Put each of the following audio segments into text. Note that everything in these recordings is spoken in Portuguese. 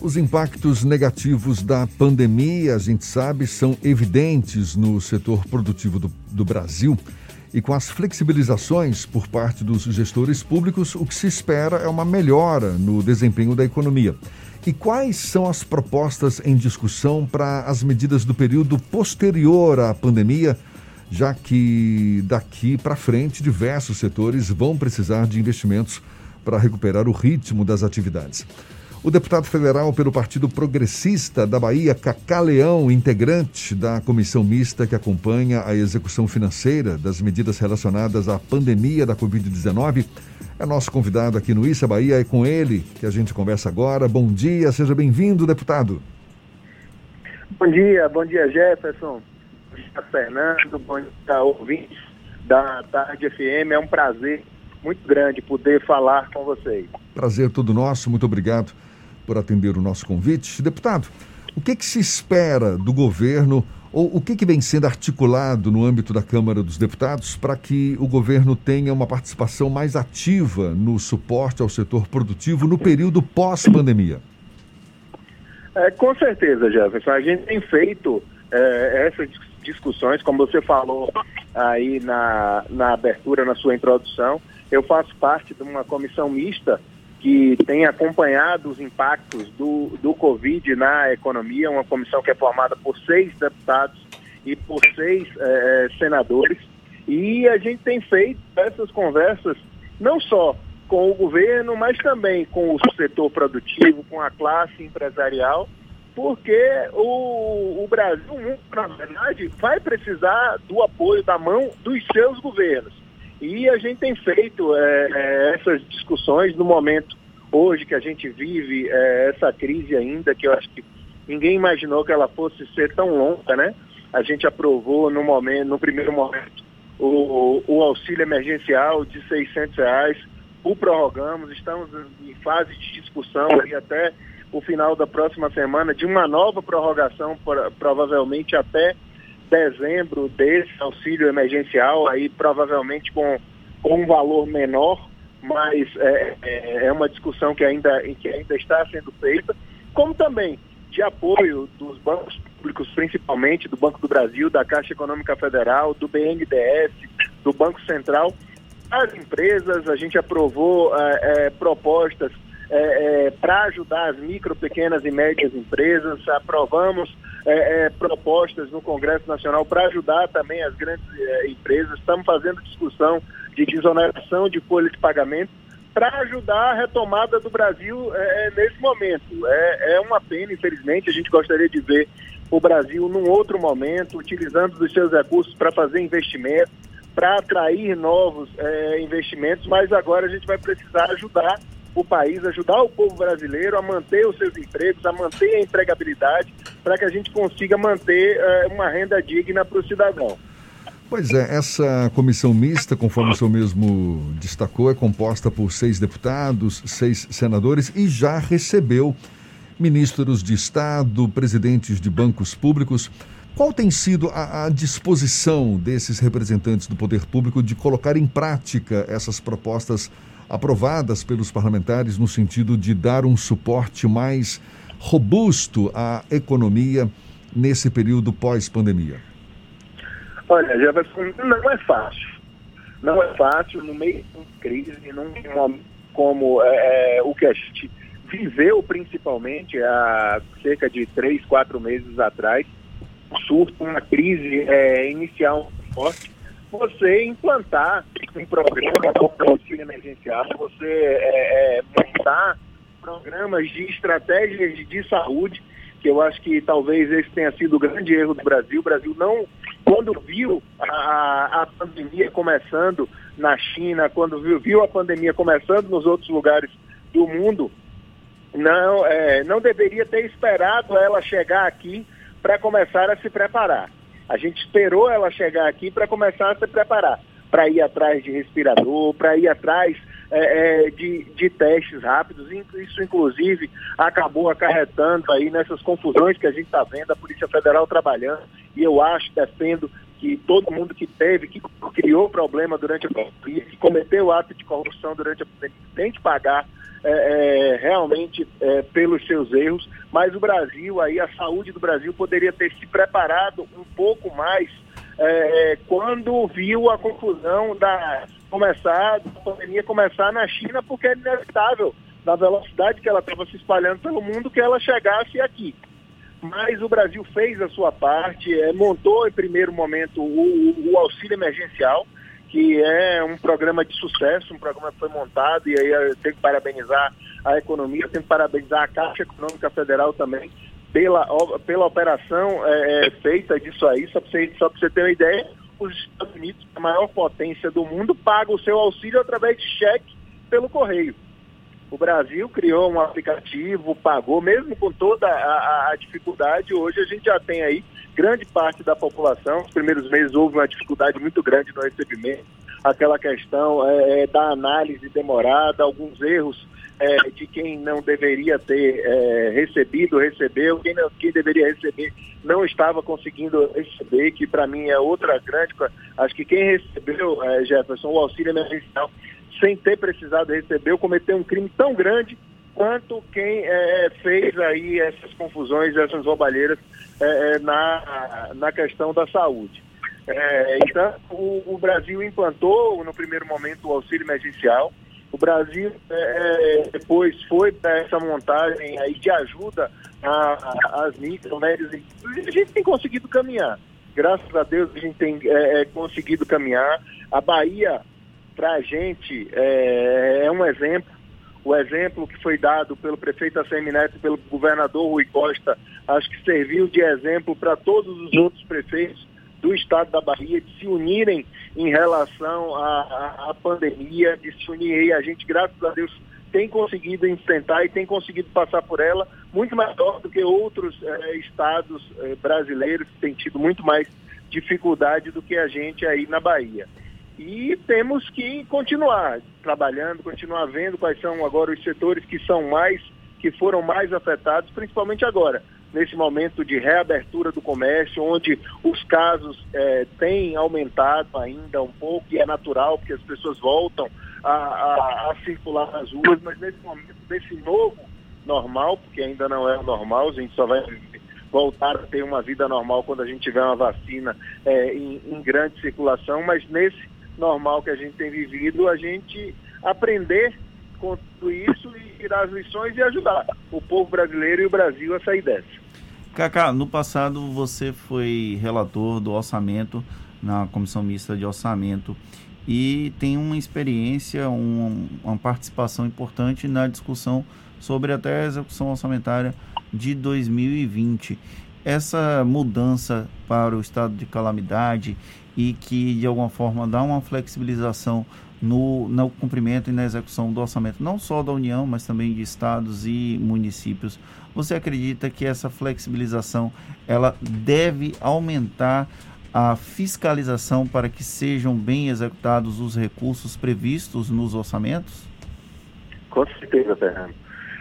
Os impactos negativos da pandemia, a gente sabe, são evidentes no setor produtivo do, do, Brasil. E com as flexibilizações por parte dos gestores públicos, o que se espera é uma melhora no desempenho da economia. E quais são as propostas em discussão para as medidas do período posterior à pandemia, já que daqui para frente diversos setores vão precisar de investimentos para recuperar o ritmo das atividades? O deputado federal pelo Partido Progressista da Bahia, Cacá Leão, integrante da comissão mista que acompanha a execução financeira das medidas relacionadas à pandemia da Covid-19, é nosso convidado aqui no Issa Bahia. É com ele que a gente conversa agora. Bom dia, seja bem-vindo, deputado. Bom dia, bom dia, Jefferson. Bom dia, Fernando. Bom dia, ouvintes da Tarde FM. É um prazer muito grande poder falar com vocês. Prazer todo nosso, muito obrigado por atender o nosso convite. Deputado, o que, que se espera do governo ou o que, que vem sendo articulado no âmbito da Câmara dos Deputados para que o governo tenha uma participação mais ativa no suporte ao setor produtivo no período pós-pandemia? É, com certeza, Jefferson. A gente tem feito é, essas discussões, como você falou aí na, na abertura, na sua introdução. Eu faço parte de uma comissão mista que tem acompanhado os impactos do, do Covid na economia, uma comissão que é formada por seis deputados e por seis é, senadores. E a gente tem feito essas conversas não só com o governo, mas também com o setor produtivo, com a classe empresarial, porque o, o Brasil, na verdade, vai precisar do apoio da mão dos seus governos. E a gente tem feito é, é, essas discussões no momento hoje que a gente vive é, essa crise ainda, que eu acho que ninguém imaginou que ela fosse ser tão longa, né? A gente aprovou no momento, no primeiro momento, o, o auxílio emergencial de 600 reais, o prorrogamos, estamos em fase de discussão aí até o final da próxima semana de uma nova prorrogação, provavelmente até dezembro desse auxílio emergencial, aí provavelmente com, com um valor menor, mas é, é, é uma discussão que ainda, que ainda está sendo feita, como também de apoio dos bancos públicos, principalmente do Banco do Brasil, da Caixa Econômica Federal, do BNDES, do Banco Central, as empresas, a gente aprovou é, é, propostas é, é, para ajudar as micro, pequenas e médias empresas, aprovamos é, é, propostas no Congresso Nacional para ajudar também as grandes é, empresas. Estamos fazendo discussão de desoneração de folha de pagamento para ajudar a retomada do Brasil é, nesse momento. É, uma pena, infelizmente, a gente gostaria de ver o Brasil num outro momento, utilizando os seus recursos para fazer investimentos, para atrair novos investimentos, mas agora a gente vai precisar ajudar o país, ajudar o povo brasileiro a manter os seus empregos, a manter a empregabilidade, para que a gente consiga manter uh, uma renda digna para o cidadão. Pois é, essa comissão mista, conforme o senhor mesmo destacou, é composta por seis deputados, seis senadores e já recebeu ministros de Estado, presidentes de bancos públicos. Qual tem sido a, a, disposição desses representantes do poder público de colocar em prática essas propostas aprovadas pelos parlamentares no sentido de dar um suporte mais robusto à economia nesse período pós-pandemia? Olha, Jefferson, não é fácil. Não é fácil no meio de uma crise, num como é, é, o que a gente viveu principalmente há cerca de três, quatro meses atrás, um surto, uma crise é, inicial forte, você implantar um programa como auxílio emergencial, você é, é, montar programas de estratégias de saúde, que eu acho que talvez esse tenha sido o grande erro do Brasil. O Brasil não, quando viu a, a pandemia começando na China, quando viu, viu a pandemia começando nos outros lugares do mundo, não, é, não deveria ter esperado ela chegar aqui para começar a se preparar. A gente esperou ela chegar aqui para começar a se preparar, para ir atrás de respirador, para ir atrás é, é, de, de testes rápidos. Isso, inclusive, acabou acarretando aí nessas confusões que a gente está vendo, a Polícia Federal trabalhando, e eu acho, defendo que todo mundo que teve, que criou problema durante a pandemia, que cometeu ato de corrupção durante a pandemia, tem que pagar é, é, realmente é, pelos seus erros, mas o Brasil, aí a saúde do Brasil poderia ter se preparado um pouco mais é, quando viu a confusão da começar, da pandemia começar na China, porque é inevitável, na velocidade que ela estava se espalhando pelo mundo, que ela chegasse aqui. Mas o Brasil fez a sua parte, é, montou em primeiro momento o, o auxílio emergencial, que é um programa de sucesso, um programa que foi montado, e aí eu tenho que parabenizar a economia, tenho que parabenizar a Caixa Econômica Federal também pela, pela operação é, é feita disso aí, só para você, você ter uma ideia, os Estados Unidos, a maior potência do mundo, paga o seu auxílio através de cheque pelo correio. O Brasil criou um aplicativo, pagou, mesmo com toda a, a, dificuldade, hoje a gente já tem aí grande parte da população. Nos primeiros meses houve uma dificuldade muito grande no recebimento, aquela questão é, é da análise demorada, alguns erros é, de quem não deveria ter é, recebido, recebeu, quem, não, quem deveria receber não estava conseguindo receber, que para mim é outra grande. Acho que quem recebeu, é, Jefferson, o auxílio emergencial sem ter precisado receber, cometeu um crime tão grande quanto quem é, fez aí essas confusões, essas roubalheiras é, é na, na questão da saúde. É, então, o, o, Brasil implantou no primeiro momento o auxílio emergencial. O Brasil é, é depois foi para essa montagem aí de ajuda às micro, médias empresas. A gente tem conseguido caminhar. Graças a Deus a gente tem conseguido caminhar. A Bahia para a gente é, é, um exemplo. O exemplo que foi dado pelo prefeito ACM Neto e pelo governador Rui Costa, acho que serviu de exemplo para todos os outros prefeitos do estado da Bahia de se unirem em relação à, à, pandemia, de se unir. E a gente, graças a Deus, tem conseguido enfrentar e tem conseguido passar por ela muito melhor do que outros eh, estados eh, brasileiros que têm tido muito mais dificuldade do que a gente aí na Bahia. E temos que continuar trabalhando, continuar vendo quais são agora os setores que são mais, que foram mais afetados, principalmente agora, nesse momento de reabertura do comércio, onde os casos é, têm aumentado ainda um pouco, e é natural, porque as pessoas voltam a, a, a circular nas ruas, mas nesse momento, desse novo normal, porque ainda não é o normal, a gente só vai voltar a ter uma vida normal quando a gente tiver uma vacina é, em, em grande circulação, mas nesse normal que a gente tem vivido, a gente aprender com tudo isso e tirar as lições e ajudar o povo brasileiro e o Brasil a sair dessa. Cacá, no passado você foi relator do orçamento na Comissão Mista de Orçamento e tem uma experiência, um, uma participação importante na discussão sobre até a execução orçamentária de 2020. Essa mudança para o estado de calamidade e que de alguma forma dá uma flexibilização no, no cumprimento e na execução do orçamento, não só da União, mas também de estados e municípios. Você acredita que essa flexibilização ela deve aumentar a fiscalização para que sejam bem executados os recursos previstos nos orçamentos? Com certeza, Fernando.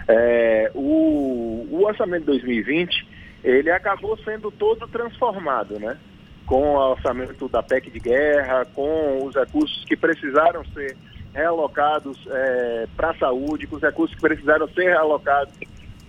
É, o, o orçamento 2020 ele acabou sendo todo transformado, né? com o orçamento da PEC de guerra, com os recursos que precisaram ser realocados é, para a saúde, com os recursos que precisaram ser realocados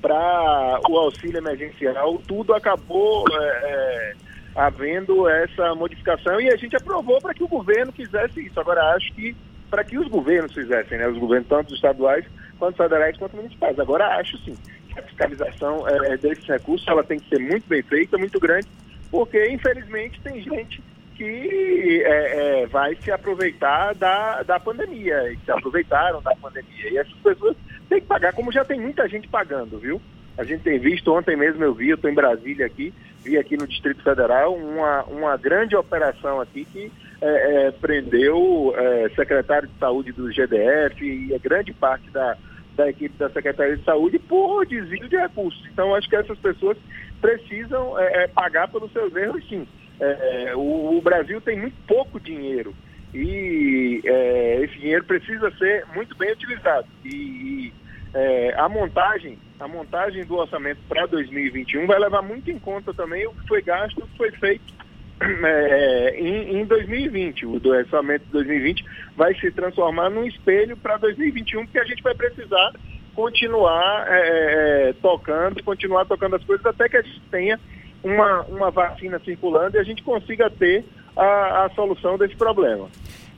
para o auxílio emergencial, tudo acabou é, é, havendo essa modificação e a gente aprovou para que o governo quisesse isso. Agora, acho que para que os governos fizessem, né, os governos tanto estaduais quanto federais quanto municipais. Agora, acho sim a fiscalização é, desses recursos ela tem que ser muito bem feita, muito grande porque infelizmente tem gente que é, é, vai se aproveitar da, da pandemia, e se aproveitaram da pandemia. E essas pessoas têm que pagar, como já tem muita gente pagando, viu? A gente tem visto, ontem mesmo eu vi, eu estou em Brasília aqui, vi aqui no Distrito Federal uma, uma grande operação aqui que é, é prendeu é, secretário de saúde do GDF e grande parte da, da equipe da Secretaria de Saúde por desvio de recursos. Então, acho que essas pessoas precisam é, é, pagar pelos seus erros, sim. É, o, o, Brasil tem muito pouco dinheiro e é, esse dinheiro precisa ser muito bem utilizado. E, e é, a montagem, a montagem do orçamento para 2021 vai levar muito em conta também o que foi gasto, o que foi feito é, em, em, 2020. O orçamento de 2020 vai se transformar num espelho para 2021, porque a gente vai precisar continuar é, é, tocando, continuar tocando as coisas até que a gente tenha uma, uma vacina circulando e a gente consiga ter a, a solução desse problema.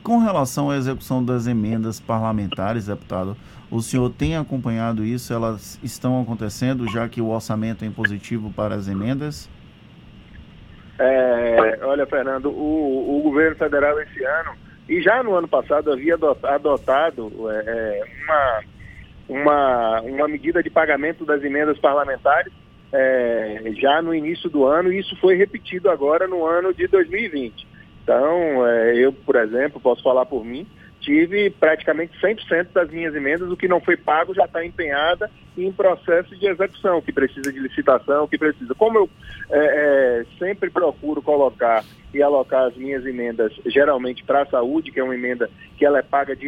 Com relação à execução das emendas parlamentares, deputado, o senhor tem acompanhado isso? Elas estão acontecendo, já que o orçamento é impositivo para as emendas? É, olha, Fernando, o, o, governo federal esse ano, e já no ano passado, havia adotado é, é, uma, uma, uma medida de pagamento das emendas parlamentares é, já no início do ano, e isso foi repetido agora no ano de 2020. Então, é, eu, por exemplo, posso falar por mim, tive praticamente 100% das minhas emendas, o que não foi pago já está empenhada em processo de execução, que precisa de licitação, que precisa. Como eu é, é, sempre procuro colocar e alocar as minhas emendas geralmente para a saúde, que é uma emenda que ela é paga de